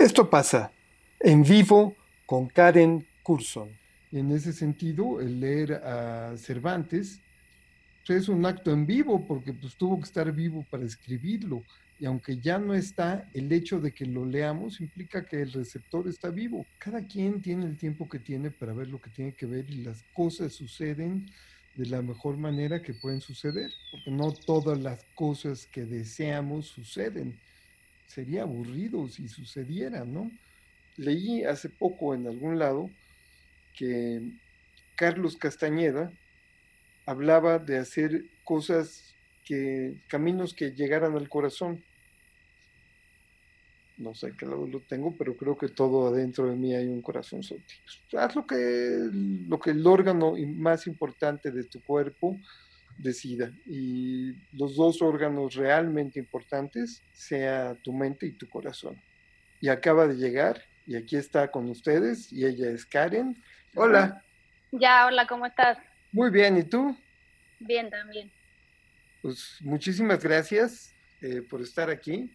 Esto pasa en vivo con Karen Curson. En ese sentido, el leer a Cervantes es un acto en vivo porque pues, tuvo que estar vivo para escribirlo. Y aunque ya no está, el hecho de que lo leamos implica que el receptor está vivo. Cada quien tiene el tiempo que tiene para ver lo que tiene que ver y las cosas suceden de la mejor manera que pueden suceder, porque no todas las cosas que deseamos suceden sería aburrido si sucediera, ¿no? Leí hace poco en algún lado que Carlos Castañeda hablaba de hacer cosas que, caminos que llegaran al corazón. No sé qué lado lo tengo, pero creo que todo adentro de mí hay un corazón. Haz lo que, lo que el órgano más importante de tu cuerpo decida. Y los dos órganos realmente importantes sea tu mente y tu corazón. Y acaba de llegar y aquí está con ustedes y ella es Karen. Hola. Ya, hola, ¿cómo estás? Muy bien, ¿y tú? Bien, también. Pues muchísimas gracias eh, por estar aquí.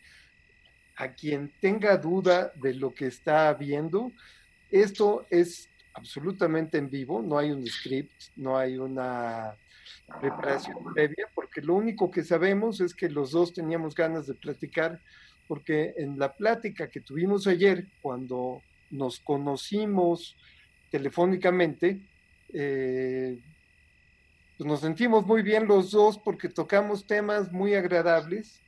A quien tenga duda de lo que está viendo, esto es absolutamente en vivo, no hay un script, no hay una preparación previa, porque lo único que sabemos es que los dos teníamos ganas de platicar, porque en la plática que tuvimos ayer, cuando nos conocimos telefónicamente, eh, pues nos sentimos muy bien los dos porque tocamos temas muy agradables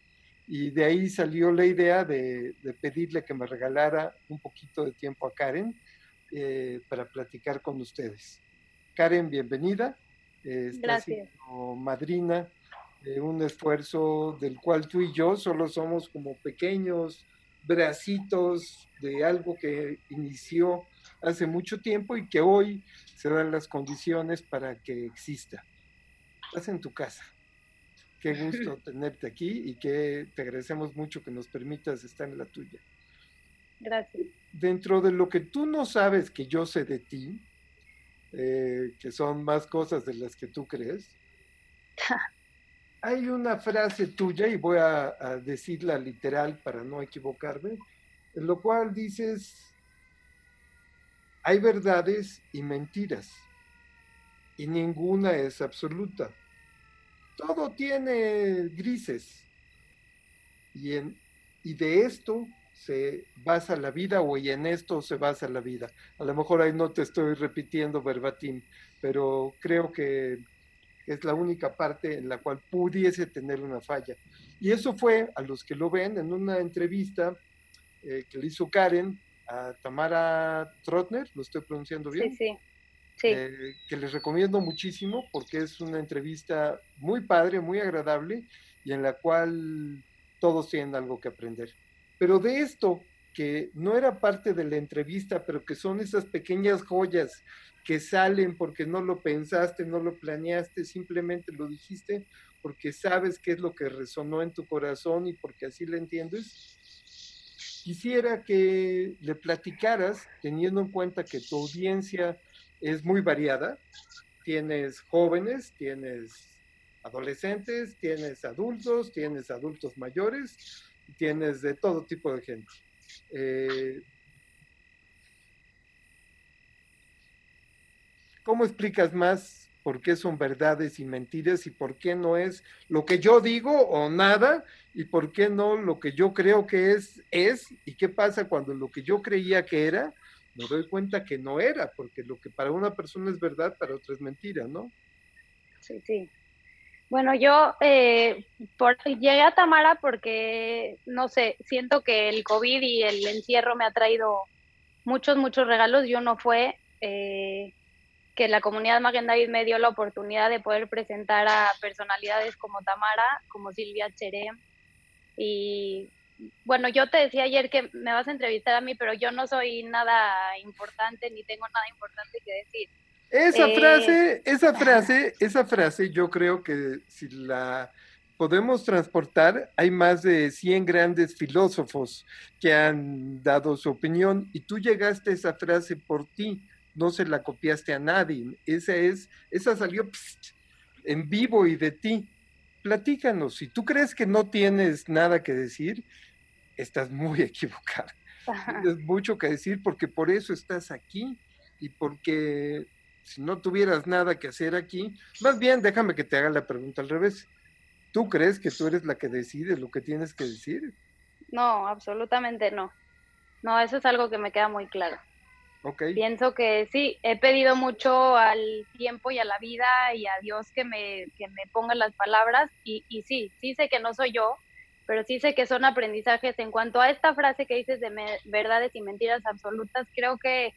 y de ahí salió la idea de, pedirle que me regalara un poquito de tiempo a Karen eh, para platicar con ustedes. Karen, bienvenida. Eh, está siendo madrina de un esfuerzo del cual tú y yo solo somos como pequeños bracitos de algo que inició hace mucho tiempo y que hoy se dan las condiciones para que exista. Estás en tu casa. Qué gusto tenerte aquí y que te agradecemos mucho que nos permitas estar en la tuya. Gracias. Dentro de lo que tú no sabes que yo sé de ti, eh, que son más cosas de las que tú crees. Hay una frase tuya, y voy a, decirla literal para no equivocarme, en lo cual dices, hay verdades y mentiras, y ninguna es absoluta. Todo tiene grises, y, en, y de esto se basa la vida o y en esto se basa la vida. A lo mejor ahí no te estoy repitiendo verbatim, pero creo que es la única parte en la cual pudiese tener una falla. Y eso fue, a los que lo ven, en una entrevista eh, que le hizo Karen a Tamara Trotner, lo estoy pronunciando bien. Sí, sí. sí. Eh, que les recomiendo muchísimo porque es una entrevista muy padre, muy agradable y en la cual todos tienen algo que aprender. Pero de esto, que no era parte de la entrevista, pero que son esas pequeñas joyas que salen porque no lo pensaste, no lo planeaste, simplemente lo dijiste porque sabes qué es lo que resonó en tu corazón y porque así lo entiendes. Quisiera que le platicaras, teniendo en cuenta que tu audiencia es muy variada, tienes jóvenes, tienes adolescentes, tienes adultos, tienes adultos mayores, tienes de todo tipo de gente. Eh, ¿Cómo explicas más por qué son verdades y mentiras y por qué no es lo que yo digo o nada y por qué no lo que yo creo que es es y qué pasa cuando lo que yo creía que era me doy cuenta que no era, porque lo que para una persona es verdad, para otra es mentira, ¿no? Sí, sí. Bueno, yo eh, llegué a Tamara porque, no sé, siento que el COVID y el encierro me ha traído muchos, muchos regalos. Yo no fue eh, que la comunidad Maguen David me dio la oportunidad de poder presentar a personalidades como Tamara, como Silvia Cheré. Y bueno, yo te decía ayer que me vas a entrevistar a mí, pero yo no soy nada importante ni tengo nada importante que decir. Esa eh, frase, esa frase, esa frase, yo creo que si la podemos transportar, hay más de 100 grandes filósofos que han dado su opinión y tú llegaste a esa frase por ti, no se la copiaste a nadie. Esa es, esa salió en vivo y de ti. Platícanos, si tú crees que no tienes nada que decir, estás muy equivocado. tienes mucho que decir porque por eso estás aquí y porque si no tuvieras nada que hacer aquí, más bien déjame que te haga la pregunta al revés. ¿Tú crees que tú eres la que decide lo que tienes que decir? No, absolutamente no. No, eso es algo que me queda muy claro. Okay. Pienso que sí, he pedido mucho al tiempo y a la vida y a Dios que me, que me ponga las palabras y, y sí, sí sé que no soy yo, pero sí sé que son aprendizajes. En cuanto a esta frase que dices de verdades y mentiras absolutas, creo que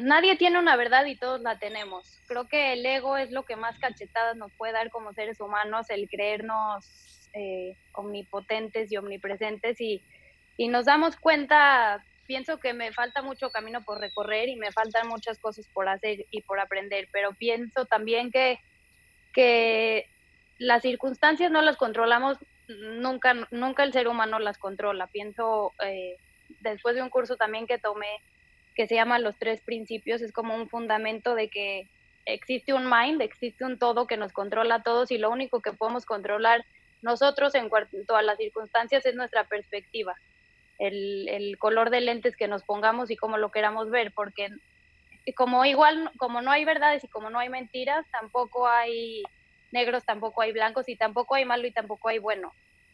nadie tiene una verdad y todos la tenemos. Creo que el ego es lo que más cachetadas nos puede dar como seres humanos, el creernos eh, omnipotentes y omnipresentes y, y nos damos cuenta, pienso que me falta mucho camino por recorrer y me faltan muchas cosas por hacer y por aprender, pero pienso también que, que las circunstancias no las controlamos, nunca, nunca el ser humano las controla. Pienso, eh, después de un curso también que tomé, que se llama Los Tres Principios, es como un fundamento de que existe un mind, existe un todo que nos controla a todos y lo único que podemos controlar nosotros en cuanto a las circunstancias es nuestra perspectiva, el, el color de lentes que nos pongamos y cómo lo queramos ver, porque como igual, como no hay verdades y como no hay mentiras, tampoco hay negros, tampoco hay blancos y tampoco hay malo y tampoco hay bueno.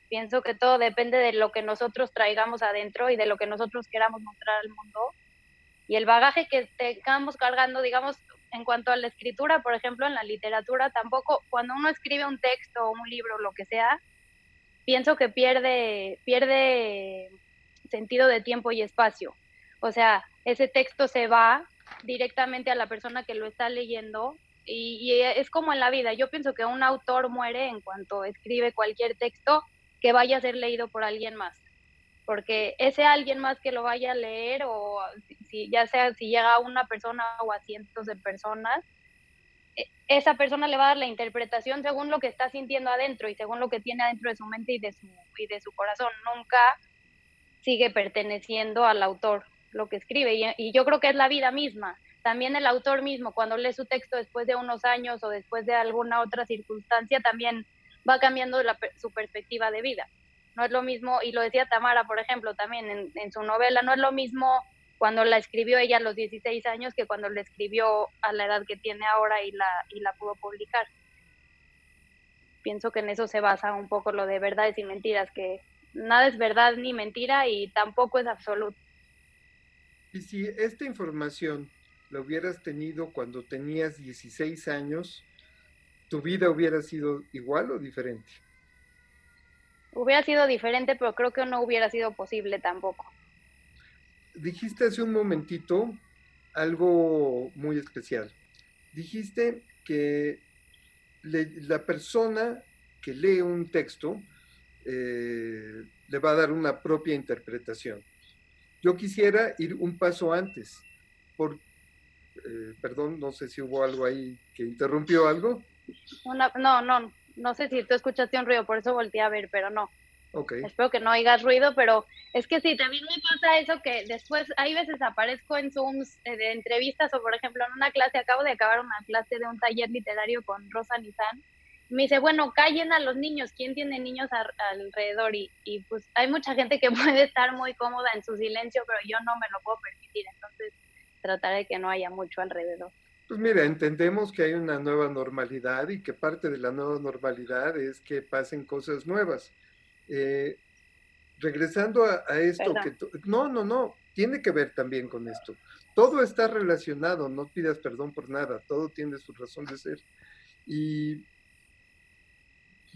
Pienso que todo depende de lo que nosotros traigamos adentro y de lo que nosotros queramos mostrar al mundo y el bagaje que tengamos cargando, digamos, en cuanto a la escritura, por ejemplo, en la literatura, tampoco, cuando uno escribe un texto o un libro, lo que sea, pienso que pierde, pierde sentido de tiempo y espacio. O sea, ese texto se va directamente a la persona que lo está leyendo y, y, es como en la vida. Yo pienso que un autor muere en cuanto escribe cualquier texto que vaya a ser leído por alguien más porque ese alguien más que lo vaya a leer o si, ya sea si llega a una persona o a cientos de personas, e, esa persona le va a dar la interpretación según lo que está sintiendo adentro y según lo que tiene adentro de su mente y de su, y de su corazón. Nunca sigue perteneciendo al autor lo que escribe y, yo creo que es la vida misma. También el autor mismo, cuando lee su texto después de unos años o después de alguna otra circunstancia, también va cambiando la, su perspectiva de vida no es lo mismo, y lo decía Tamara, por ejemplo, también en, su novela, no es lo mismo cuando la escribió ella a los 16 años que cuando la escribió a la edad que tiene ahora y la, y la pudo publicar. Pienso que en eso se basa un poco lo de verdades y mentiras, que nada es verdad ni mentira y tampoco es absoluto. Y si esta información la hubieras tenido cuando tenías 16 años, ¿tu vida hubiera sido igual o diferente? Hubiera sido diferente, pero creo que no hubiera sido posible tampoco. Dijiste hace un momentito algo muy especial. Dijiste que la persona que lee un texto eh, le va a dar una propia interpretación. Yo quisiera ir un paso antes, por, eh, perdón, no sé si hubo algo ahí que interrumpió algo. no, no, no sé si tú escuchaste un ruido, por eso volteé a ver, pero no. Okay. Espero que no oigas ruido, pero es que sí, también me pasa eso que después, hay veces aparezco en Zooms eh, de entrevistas o, por ejemplo, en una clase, acabo de acabar una clase de un taller literario con Rosa Nizan. Me dice, bueno, callen a los niños, ¿quién tiene niños alrededor? Y, y pues hay mucha gente que puede estar muy cómoda en su silencio, pero yo no me lo puedo permitir, entonces trataré de que no haya mucho alrededor. Pues mira, entendemos que hay una nueva normalidad y que parte de la nueva normalidad es que pasen cosas nuevas. Eh, regresando a, esto, que no, no, no, tiene que ver también con esto. Todo está relacionado, no pidas perdón por nada, todo tiene su razón de ser. Y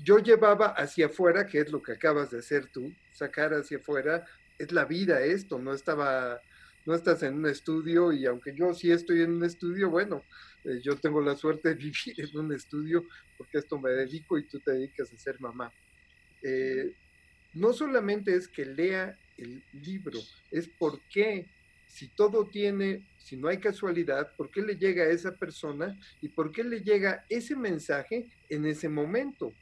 yo llevaba hacia afuera, que es lo que acabas de hacer tú, sacar hacia afuera, es la vida esto, no estaba no estás en un estudio y aunque yo sí estoy en un estudio, bueno, eh, yo tengo la suerte de vivir en un estudio porque esto me dedico y tú te dedicas a ser mamá. Eh, no solamente es que lea el libro, es por qué, si todo tiene, si no hay casualidad, por qué le llega a esa persona y por qué le llega ese mensaje en ese momento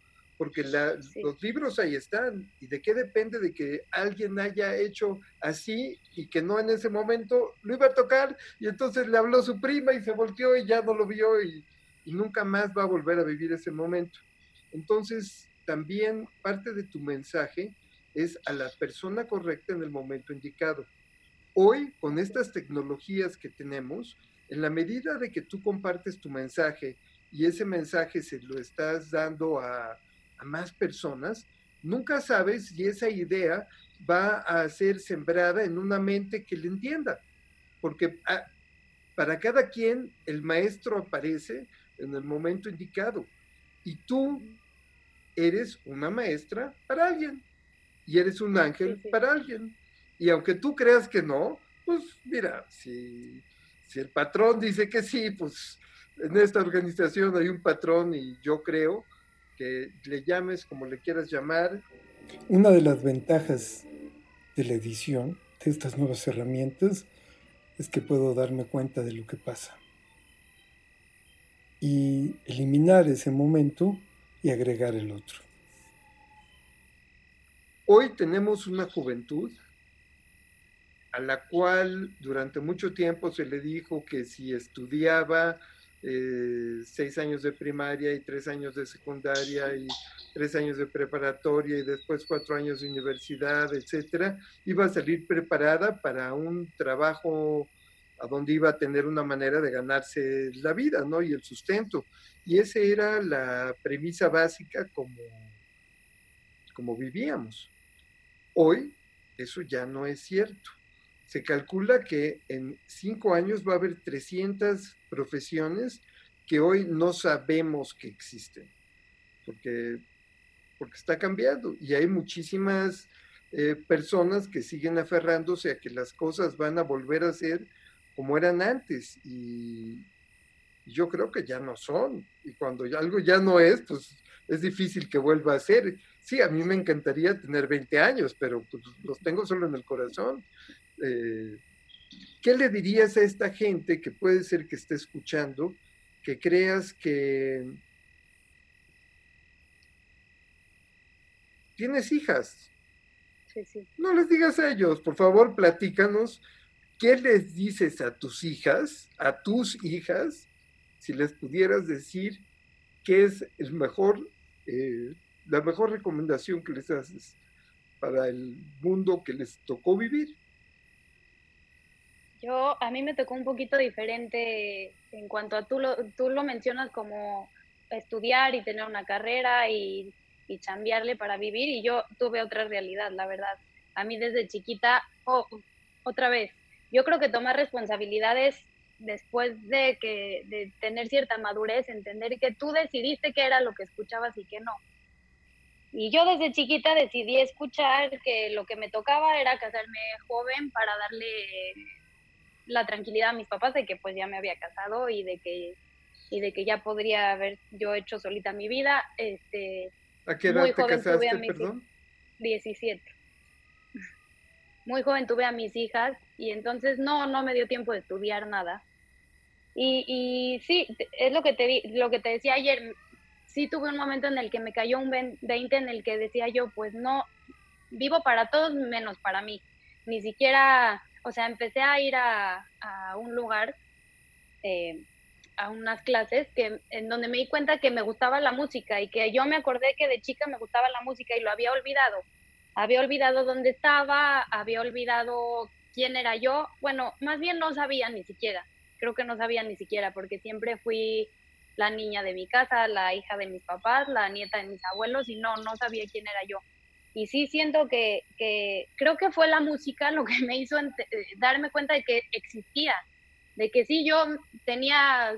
porque los libros ahí están. ¿Y de qué depende de que alguien haya hecho así y que no en ese momento lo iba a tocar y entonces le habló su prima y se volteó y ya no lo vio y, y nunca más va a volver a vivir ese momento? Entonces, también parte de tu mensaje es a la persona correcta en el momento indicado. Hoy, con estas tecnologías que tenemos, en la medida de que tú compartes tu mensaje y ese mensaje se lo estás dando a, más personas, nunca sabes si esa idea va a ser sembrada en una mente que le entienda. Porque ah, para cada quien el maestro aparece en el momento indicado y tú eres una maestra para alguien y eres un ángel para alguien. Y aunque tú creas que no, pues mira, si, si el patrón dice que sí, pues en esta organización hay un patrón y yo creo que le llames como le quieras llamar. Una de las ventajas de la edición, de estas nuevas herramientas, es que puedo darme cuenta de lo que pasa y eliminar ese momento y agregar el otro. Hoy tenemos una juventud a la cual durante mucho tiempo se le dijo que si estudiaba eh, seis años de primaria y tres años de secundaria y tres años de preparatoria y después cuatro años de universidad, etcétera, iba a salir preparada para un trabajo a donde iba a tener una manera de ganarse la vida, ¿no? Y el sustento. Y esa era la premisa básica como, como vivíamos. Hoy eso ya no es cierto. Se calcula que en cinco años va a haber 300 profesiones que hoy no sabemos que existen, porque, porque está cambiando y hay muchísimas eh, personas que siguen aferrándose a que las cosas van a volver a ser como eran antes y yo creo que ya no son y cuando algo ya no es, pues es difícil que vuelva a ser. Sí, a mí me encantaría tener 20 años, pero pues, los tengo solo en el corazón. Eh, ¿Qué le dirías a esta gente que puede ser que esté escuchando, que creas que tienes hijas? Sí, sí. No les digas a ellos, por favor, platícanos ¿qué les dices a tus hijas, a tus hijas, si les pudieras decir qué es el mejor, eh, la mejor recomendación que les haces para el mundo que les tocó vivir? Yo, a mí me tocó un poquito diferente en cuanto a tú lo, tú lo mencionas como estudiar y tener una carrera y, y chambearle para vivir y yo tuve otra realidad, la verdad. A mí desde chiquita, oh, otra vez, yo creo que tomar responsabilidades después de que de tener cierta madurez, entender que tú decidiste qué era lo que escuchabas y qué no. Y yo desde chiquita decidí escuchar que lo que me tocaba era casarme joven para darle la tranquilidad a mis papás de que pues ya me había casado y de que y de que ya podría haber yo hecho solita mi vida. Este, ¿A qué edad te casaste, perdón? 17 muy joven tuve a mis hijas y entonces no, no me dio tiempo de estudiar nada. Y, y sí, es lo que, te, lo que te decía ayer, sí tuve un momento en el que me cayó un 20 en el que decía yo, pues no, vivo para todos menos para mí. Ni siquiera, o sea, empecé a ir a, a un lugar, eh, a unas clases que, en donde me di cuenta que me gustaba la música y que yo me acordé que de chica me gustaba la música y lo había olvidado había olvidado dónde estaba, había olvidado quién era yo. Bueno, más bien no sabía ni siquiera. Creo que no sabía ni siquiera porque siempre fui la niña de mi casa, la hija de mis papás, la nieta de mis abuelos y no, no sabía quién era yo. Y sí siento que, que creo que fue la música lo que me hizo eh, darme cuenta de que existía, de que sí, yo tenía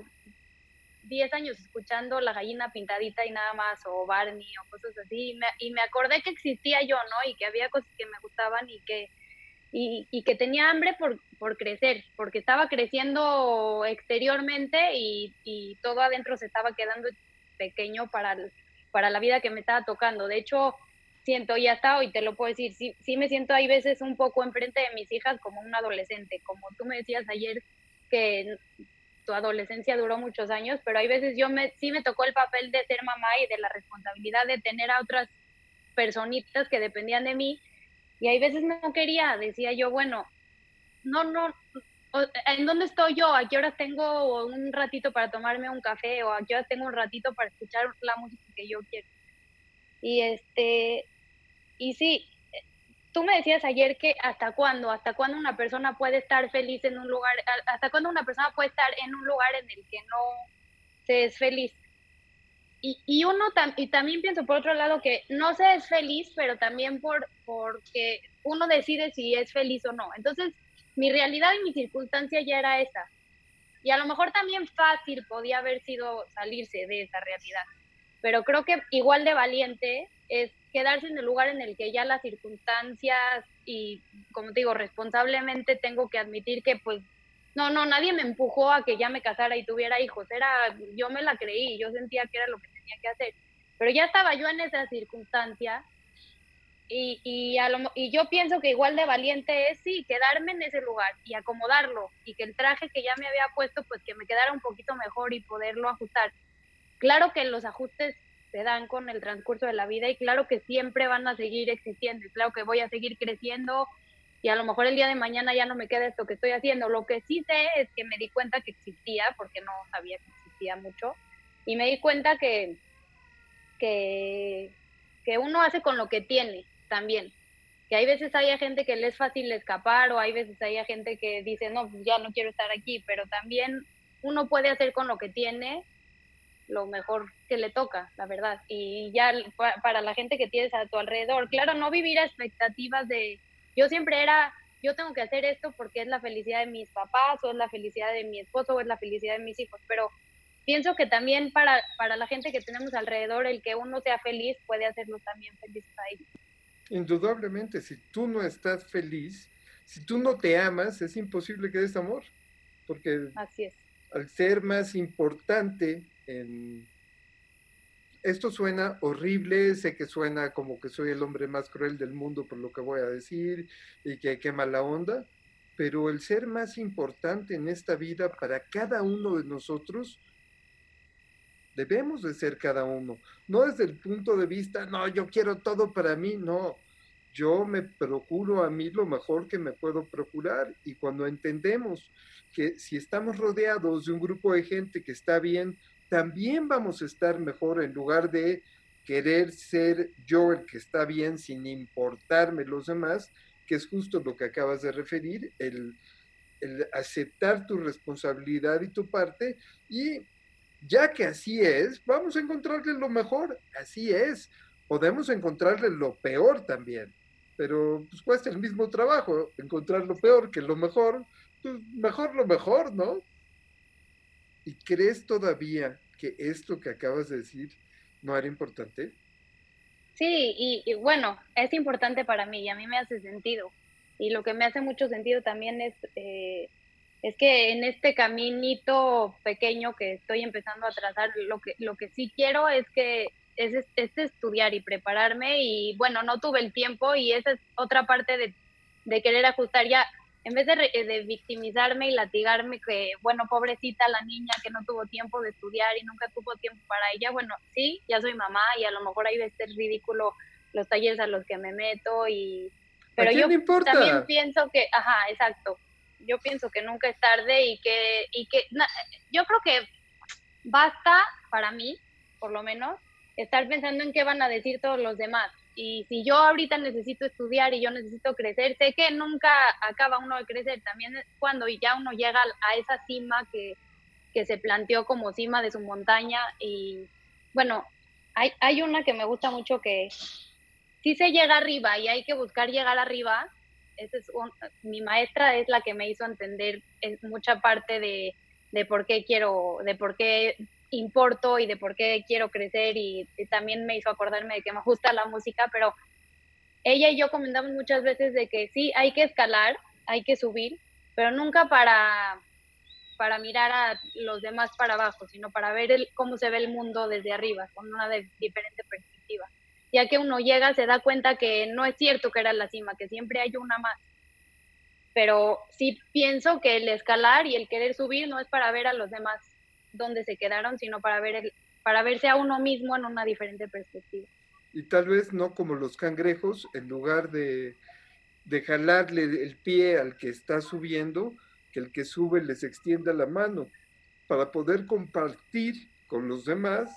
10 años escuchando La gallina pintadita y nada más, o Barney, o cosas así, y me, y me acordé que existía yo, ¿no? Y que había cosas que me gustaban y que, y, y que tenía hambre por, por crecer, porque estaba creciendo exteriormente y, y todo adentro se estaba quedando pequeño para, para la vida que me estaba tocando. De hecho, siento, y hasta hoy te lo puedo decir, sí, sí me siento hay veces un poco enfrente de mis hijas como un adolescente, como tú me decías ayer que tu adolescencia duró muchos años, pero hay veces yo me, sí me tocó el papel de ser mamá y de la responsabilidad de tener a otras personitas que dependían de mí, y hay veces no quería, decía yo, bueno, no, no, ¿en dónde estoy yo? ¿A qué horas tengo un ratito para tomarme un café? ¿O a qué horas tengo un ratito para escuchar la música que yo quiero? Y este, y sí, tú me decías ayer que hasta cuándo, hasta cuándo una persona puede estar feliz en un lugar, hasta cuándo una persona puede estar en un lugar en el que no se es feliz. Y, y uno y también pienso por otro lado que no se es feliz, pero también por porque uno decide si es feliz o no. Entonces, mi realidad y mi circunstancia ya era esa. Y a lo mejor también fácil podía haber sido salirse de esa realidad. Pero creo que igual de valiente es quedarse en el lugar en el que ya las circunstancias y, como te digo, responsablemente tengo que admitir que pues no, no, nadie me empujó a que ya me casara y tuviera hijos, era, yo me la creí, yo sentía que era lo que tenía que hacer, pero ya estaba yo en esa circunstancia y, y, y yo pienso que igual de valiente es, sí, quedarme en ese lugar y acomodarlo y que el traje que ya me había puesto, pues que me quedara un poquito mejor y poderlo ajustar. Claro que los ajustes se dan con el transcurso de la vida y claro que siempre van a seguir existiendo y claro que voy a seguir creciendo y a lo mejor el día de mañana ya no me queda esto que estoy haciendo. Lo que sí sé es que me di cuenta que existía, porque no sabía que existía mucho, y me di cuenta que, que, uno hace con lo que tiene también. Que hay veces hay gente que le es fácil escapar o hay veces hay gente que dice, no, pues ya no quiero estar aquí, pero también uno puede hacer con lo que tiene lo mejor que le toca, la verdad. Y ya para la gente que tienes a tu alrededor, claro, no vivir a expectativas de yo siempre era, yo tengo que hacer esto porque es la felicidad de mis papás o es la felicidad de mi esposo o es la felicidad de mis hijos, pero pienso que también para, para la gente que tenemos alrededor, el que uno sea feliz puede hacernos también felices a ellos. Indudablemente, si tú no estás feliz, si tú no te amas, es imposible que des amor, porque Así es. al ser más importante en esto suena horrible, sé que suena como que soy el hombre más cruel del mundo por lo que voy a decir y que qué mala onda, pero el ser más importante en esta vida para cada uno de nosotros, debemos de ser cada uno, no desde el punto de vista, no, yo quiero todo para mí, no, yo me procuro a mí lo mejor que me puedo procurar. Y cuando entendemos que si estamos rodeados de un grupo de gente que está bien, también vamos a estar mejor en lugar de querer ser yo el que está bien sin importarme los demás, que es justo lo que acabas de referir, el, aceptar tu responsabilidad y tu parte y ya que así es, vamos a encontrarle lo mejor, así es, podemos encontrarle lo peor también, pero pues cuesta el mismo trabajo encontrar lo peor que lo mejor, pues mejor lo mejor, ¿no? ¿Y crees todavía que esto que acabas de decir no era importante? Sí, y, bueno, es importante para mí y a mí me hace sentido. Y lo que me hace mucho sentido también es, eh, es que en este caminito pequeño que estoy empezando a trazar, lo que, lo que sí quiero es que es, es estudiar y prepararme y bueno, no tuve el tiempo y esa es otra parte de, de querer ajustar. Ya en vez eh, de, victimizarme y latigarme que, bueno, pobrecita la niña que no tuvo tiempo de estudiar y nunca tuvo tiempo para ella, bueno, sí, ya soy mamá y a lo mejor ahí de ser ridículo los talleres a los que me meto y... Pero yo también pienso que, ajá, exacto, yo pienso que nunca es tarde y que, y que yo creo que basta para mí, por lo menos, estar pensando en qué van a decir todos los demás. Y si yo ahorita necesito estudiar y yo necesito crecer, sé que nunca acaba uno de crecer, también cuando ya uno llega a esa cima que, que se planteó como cima de su montaña y bueno, hay, hay una que me gusta mucho que si se llega arriba y hay que buscar llegar arriba, ese es mi maestra es la que me hizo entender mucha parte de, de por qué quiero, de por qué importo y de por qué quiero crecer y, también me hizo acordarme de que me gusta la música, pero ella y yo comentamos muchas veces de que sí, hay que escalar, hay que subir, pero nunca para, para mirar a los demás para abajo, sino para ver el, cómo se ve el mundo desde arriba, con una diferente perspectiva. Ya que uno llega, se da cuenta que no es cierto que era la cima, que siempre hay una más. Pero sí pienso que el escalar y el querer subir no es para ver a los demás, dónde se quedaron, sino para ver para verse a uno mismo en una diferente perspectiva. Y tal vez no como los cangrejos, en lugar de, de jalarle el pie al que está subiendo, que el que sube les extienda la mano, para poder compartir con los demás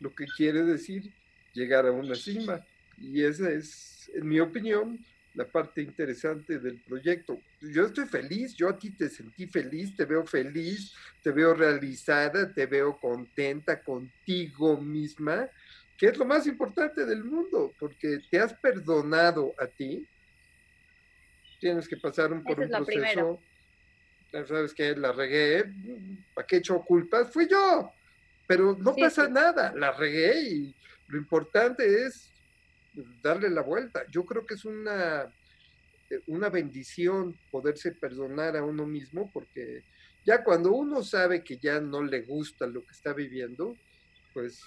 lo que quiere decir llegar a una cima. Y esa es, en mi opinión, la parte interesante del proyecto. Yo estoy feliz, yo a ti te sentí feliz, te veo feliz, te veo realizada, te veo contenta contigo misma, que es lo más importante del mundo, porque te has perdonado a ti. Tienes que pasar un, por un proceso. Sabes que la regué, ¿para qué echó culpas? Fui yo, pero no pasa nada, la regué y lo importante es darle la vuelta. Yo creo que es una, eh, una bendición poderse perdonar a uno mismo porque ya cuando uno sabe que ya no le gusta lo que está viviendo, pues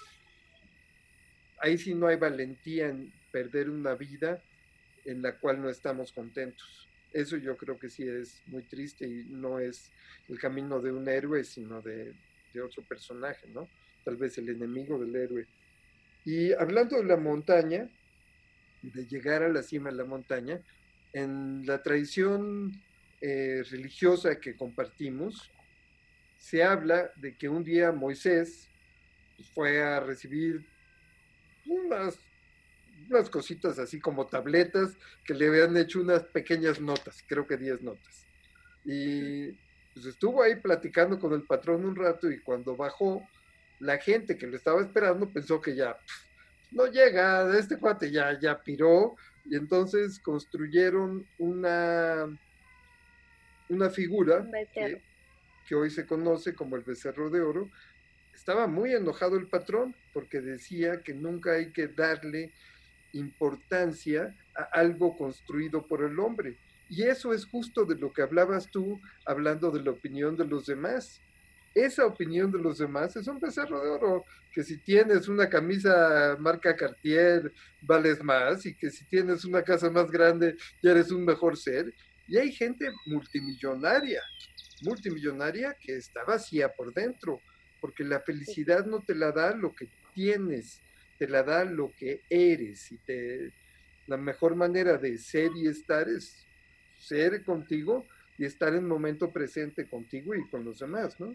ahí sí no hay valentía en perder una vida en la cual no estamos contentos. Eso yo creo que sí es muy triste y no es el camino de un héroe, sino de, de otro personaje, ¿no? Tal vez el enemigo del héroe. Y hablando de la montaña, de llegar a la cima de la montaña, en la tradición eh, religiosa que compartimos, se habla de que un día Moisés fue a recibir unas, cositas así como tabletas que le habían hecho unas pequeñas notas, creo que 10 notas. Y pues estuvo ahí platicando con el patrón un rato y cuando bajó, la gente que lo estaba esperando pensó que ya no llega, este cuate ya, ya piró, y entonces construyeron una, una figura que, que, hoy se conoce como el becerro de oro. Estaba muy enojado el patrón porque decía que nunca hay que darle importancia a algo construido por el hombre. Y eso es justo de lo que hablabas tú, hablando de la opinión de los demás esa opinión de los demás es un becerro de oro, que si tienes una camisa marca Cartier vales más y que si tienes una casa más grande ya eres un mejor ser. Y hay gente multimillonaria, multimillonaria que está vacía por dentro, porque la felicidad no te la da lo que tienes, te la da lo que eres y te la mejor manera de ser y estar es ser contigo y estar en momento presente contigo y con los demás, ¿no?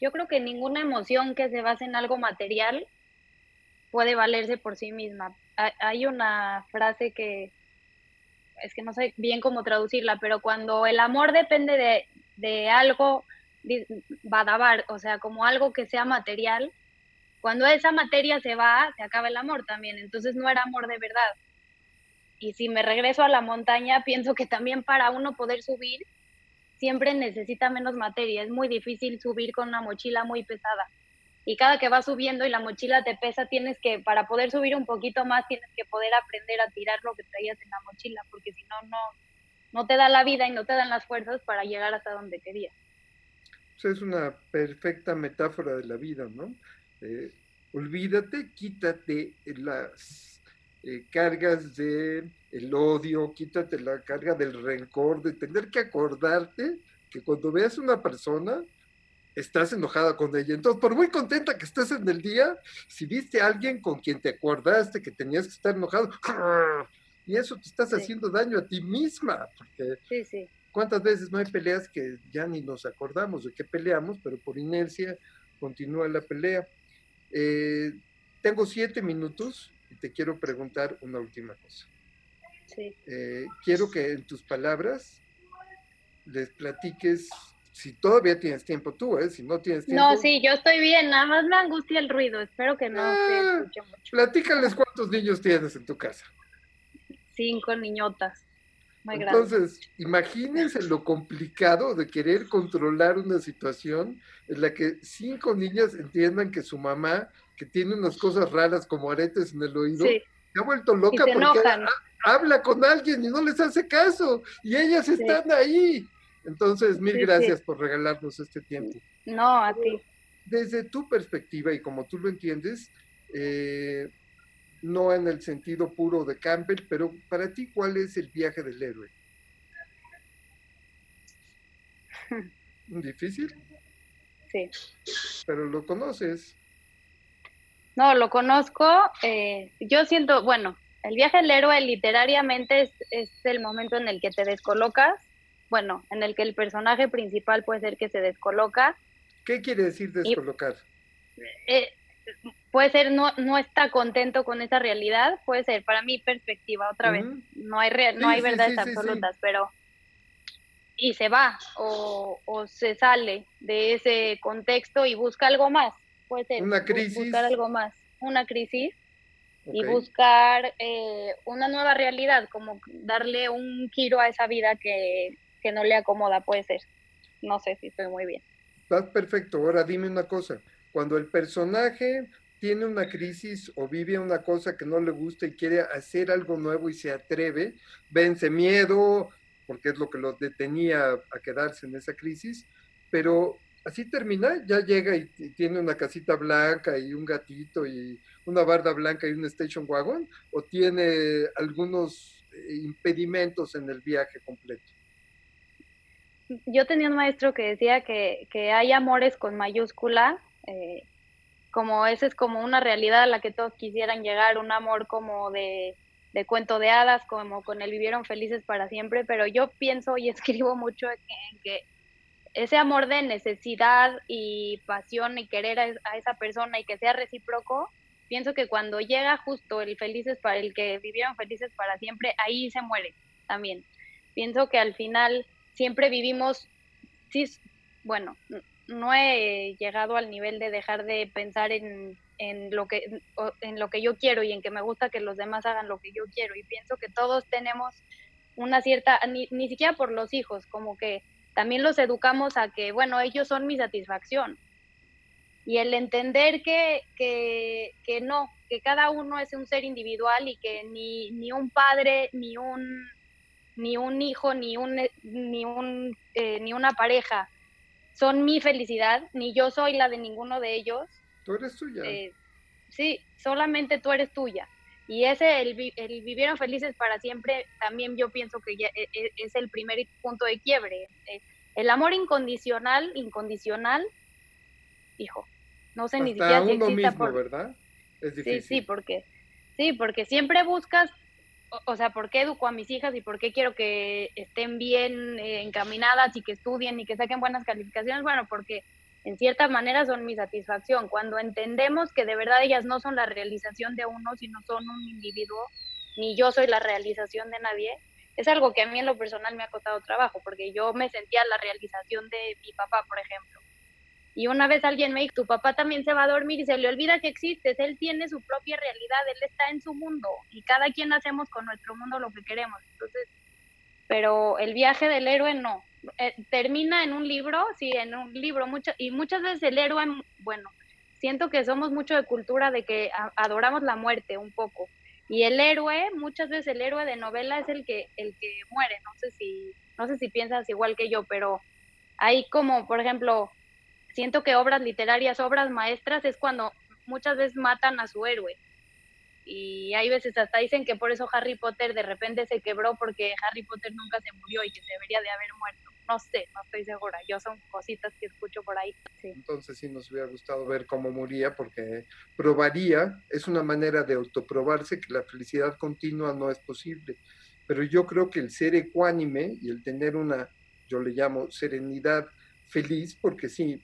Yo creo que ninguna emoción que se base en algo material puede valerse por sí misma. Hay una frase que es que no sé bien cómo traducirla, pero cuando el amor depende de, de algo badabar, o sea, como algo que sea material, cuando esa materia se va, se acaba el amor también, entonces no era amor de verdad. Y si me regreso a la montaña, pienso que también para uno poder subir siempre necesita menos materia. Es muy difícil subir con una mochila muy pesada. Y cada que vas subiendo y la mochila te pesa, tienes que, para poder subir un poquito más, tienes que poder aprender a tirar lo que traías en la mochila, porque si no, no, no te da la vida y no te dan las fuerzas para llegar hasta donde querías. es una perfecta metáfora de la vida, ¿no? Eh, olvídate, quítate las eh, cargas de el odio, quítate la carga del rencor, de tener que acordarte que cuando veas una persona, estás enojada con ella. Entonces, por muy contenta que estés en el día, si viste a alguien con quien te acordaste que tenías que estar enojado, y eso te estás haciendo daño a ti misma, porque cuántas veces no hay peleas que ya ni nos acordamos de que peleamos, pero por inercia continúa la pelea. Eh, tengo siete minutos y te quiero preguntar una última cosa. Eh, quiero que en tus palabras les platiques, si todavía tienes tiempo tú, ¿eh? Si no tienes tiempo. No, sí, yo estoy bien, nada más me angustia el ruido, espero que no se ah, escuche mucho. Platícales cuántos niños tienes en tu casa. Cinco niñotas. Entonces, imagínense lo complicado de querer controlar una situación en la que cinco niñas entiendan que su mamá, que tiene unas cosas raras como aretes en el oído, se ha vuelto loca porque habla con alguien y no les hace caso y ellas están ahí. Entonces, mil gracias por regalarnos este tiempo. No, a ti. Desde tu perspectiva y como tú lo entiendes, eh, no en el sentido puro de Campbell, pero para ti, ¿cuál es el viaje del héroe? ¿Difícil? Sí. Pero lo conoces. No, lo conozco. Eh, yo siento, bueno, el viaje del héroe literariamente es, es, el momento en el que te descolocas, bueno, en el que el personaje principal puede ser que se descoloca. ¿Qué quiere decir descolocar? Eh, puede ser no, no está contento con esa realidad, puede ser, para mi perspectiva, otra vez, no hay, no hay verdades absolutas, pero y se va o, o, se sale de ese contexto y busca algo más, puede ser una crisis. buscar algo más, una crisis y buscar eh, una nueva realidad, como darle un giro a esa vida que, que no le acomoda, puede ser. No sé si estoy muy bien. Estás perfecto. Ahora dime una cosa. Cuando el personaje tiene una crisis o vive una cosa que no le gusta y quiere hacer algo nuevo y se atreve, vence miedo, porque es lo que lo detenía a quedarse en esa crisis, pero así termina, ya llega y, tiene una casita blanca y un gatito y una barda blanca y un station wagon, o tiene algunos eh, impedimentos en el viaje completo. Yo tenía un maestro que decía que, que hay amores con mayúscula eh, como esa es como una realidad a la que todos quisieran llegar, un amor como de, cuento de hadas, como con el vivieron felices para siempre, pero yo pienso y escribo mucho en que, ese amor de necesidad y pasión y querer a, esa persona y que sea recíproco, pienso que cuando llega justo el felices para el que vivieron felices para siempre, ahí se muere también. Pienso que al final siempre vivimos, sí, bueno, no he llegado al nivel de dejar de pensar en, en, lo que, en lo que yo quiero y en que me gusta que los demás hagan lo que yo quiero. Y pienso que todos tenemos una cierta, ni, ni siquiera por los hijos, como que también los educamos a que, bueno, ellos son mi satisfacción. Y el entender que, que, que no, que cada uno es un ser individual y que ni, ni un padre, ni un, ni un hijo, ni, un, ni, un, eh, ni una pareja son mi felicidad, ni yo soy la de ninguno de ellos. Tú eres tuya. Eh, sí, solamente tú eres tuya. Y ese, el, el, vivieron felices para siempre, también yo pienso que e, e, es el primer punto de quiebre. Eh, el amor incondicional, incondicional, hijo, no sé ni siquiera si existe por... ¿verdad? Es difícil. Sí, sí, porque, sí, porque siempre buscas o, sea, ¿por qué educo a mis hijas y por qué quiero que estén bien eh, encaminadas y que estudien y que saquen buenas calificaciones? Bueno, porque en cierta manera son mi satisfacción. Cuando entendemos que de verdad ellas no son la realización de uno, sino son un individuo, ni yo soy la realización de nadie, es algo que a mí en lo personal me ha costado trabajo, porque yo me sentía la realización de mi papá, por ejemplo. Y una vez alguien me dijo, tu papá también se va a dormir y se le olvida que existes, él tiene su propia realidad, él está en su mundo y cada quien hacemos con nuestro mundo lo que queremos. Entonces, pero el viaje del héroe no. Eh, termina en un libro, sí, en un libro, mucho, y muchas veces el héroe, bueno, siento que somos mucho de cultura de que adoramos la muerte un poco. Y el héroe, muchas veces el héroe de novela es el que, el que muere. No sé si, no sé si piensas igual que yo, pero hay como, por ejemplo, siento que obras literarias, obras maestras, es cuando muchas veces matan a su héroe. Y hay veces hasta dicen que por eso Harry Potter de repente se quebró porque Harry Potter nunca se murió y que se debería de haber muerto. No sé, no estoy segura. Yo son cositas que escucho por ahí. Entonces sí nos hubiera gustado ver cómo moría porque probaría, es una manera de autoprobarse que la felicidad continua no es posible. Pero yo creo que el ser ecuánime y el tener una, yo le llamo serenidad feliz, porque sí,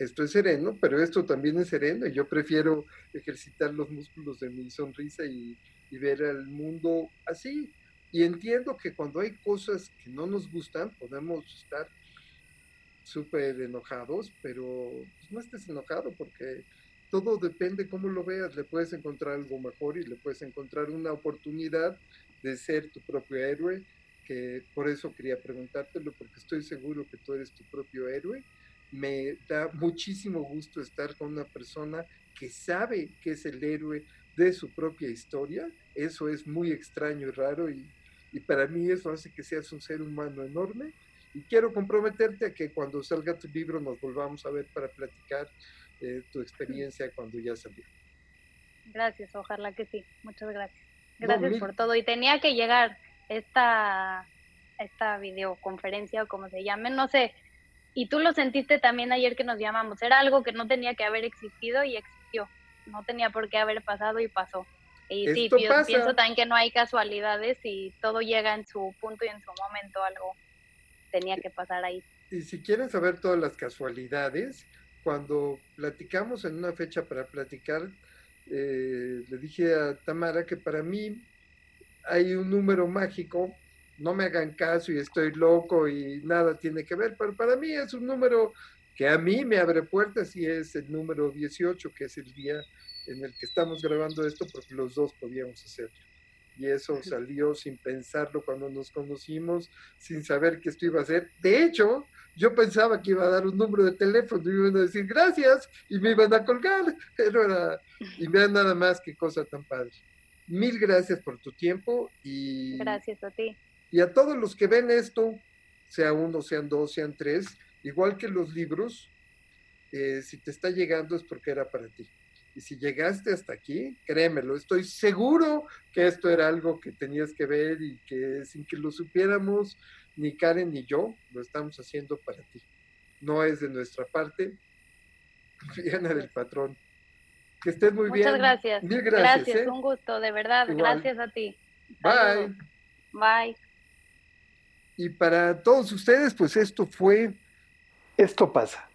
esto es sereno, pero esto también es sereno y yo prefiero ejercitar los músculos de mi sonrisa y, ver el mundo así. Y entiendo que cuando hay cosas que no nos gustan, podemos estar súper enojados, pero pues, no estés enojado porque todo depende cómo lo veas. Le puedes encontrar algo mejor y le puedes encontrar una oportunidad de ser tu propio héroe, que por eso quería preguntártelo, porque estoy seguro que tú eres tu propio héroe me da muchísimo gusto estar con una persona que sabe que es el héroe de su propia historia. Eso es muy extraño y raro y, para mí eso hace que seas un ser humano enorme. Y quiero comprometerte a que cuando salga tu libro nos volvamos a ver para platicar eh, tu experiencia cuando ya salió. Gracias, ojalá que sí. Muchas gracias. Gracias por todo. Y tenía que llegar esta, esta videoconferencia o como se llame, no sé, y tú lo sentiste también ayer que nos llamamos. Era algo que no tenía que haber existido y existió. No tenía por qué haber pasado y pasó. Y sí, pienso también que no hay casualidades y todo llega en su punto y en su momento. Algo tenía que pasar ahí. Y si quieren saber todas las casualidades, cuando platicamos en una fecha para platicar, eh, le dije a Tamara que para mí hay un número mágico, no me hagan caso y estoy loco y nada tiene que ver, pero para mí es un número que a mí me abre puertas y es el número 18, que es el día en el que estamos grabando esto, porque los dos podíamos hacerlo. Y eso salió sin pensarlo cuando nos conocimos, sin saber que esto iba a ser. De hecho, yo pensaba que iba a dar un número de teléfono y me iban a decir gracias y me iban a colgar. Pero era, y vean nada más qué cosa tan padre. Mil gracias por tu tiempo y... Gracias a ti. Y a todos los que ven esto, sea uno, sean dos, sean tres, igual que los libros, eh, si te está llegando es porque era para ti. Y si llegaste hasta aquí, créemelo, estoy seguro que esto era algo que tenías que ver y que sin que lo supiéramos, ni Karen ni yo, lo estamos haciendo para ti. No es de nuestra parte. Viene del patrón. Que estés muy bien. Muchas gracias. Mil gracias. Gracias, un gusto, de verdad. Gracias a ti. Bye. Bye. Y para todos ustedes, pues esto fue Esto pasa.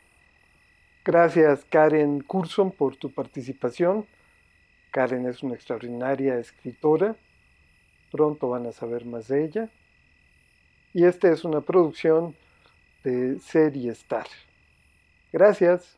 Gracias Karen Curson por tu participación. Karen es una extraordinaria escritora. Pronto van a saber más de ella. Y esta es una producción de Serie Star. Gracias.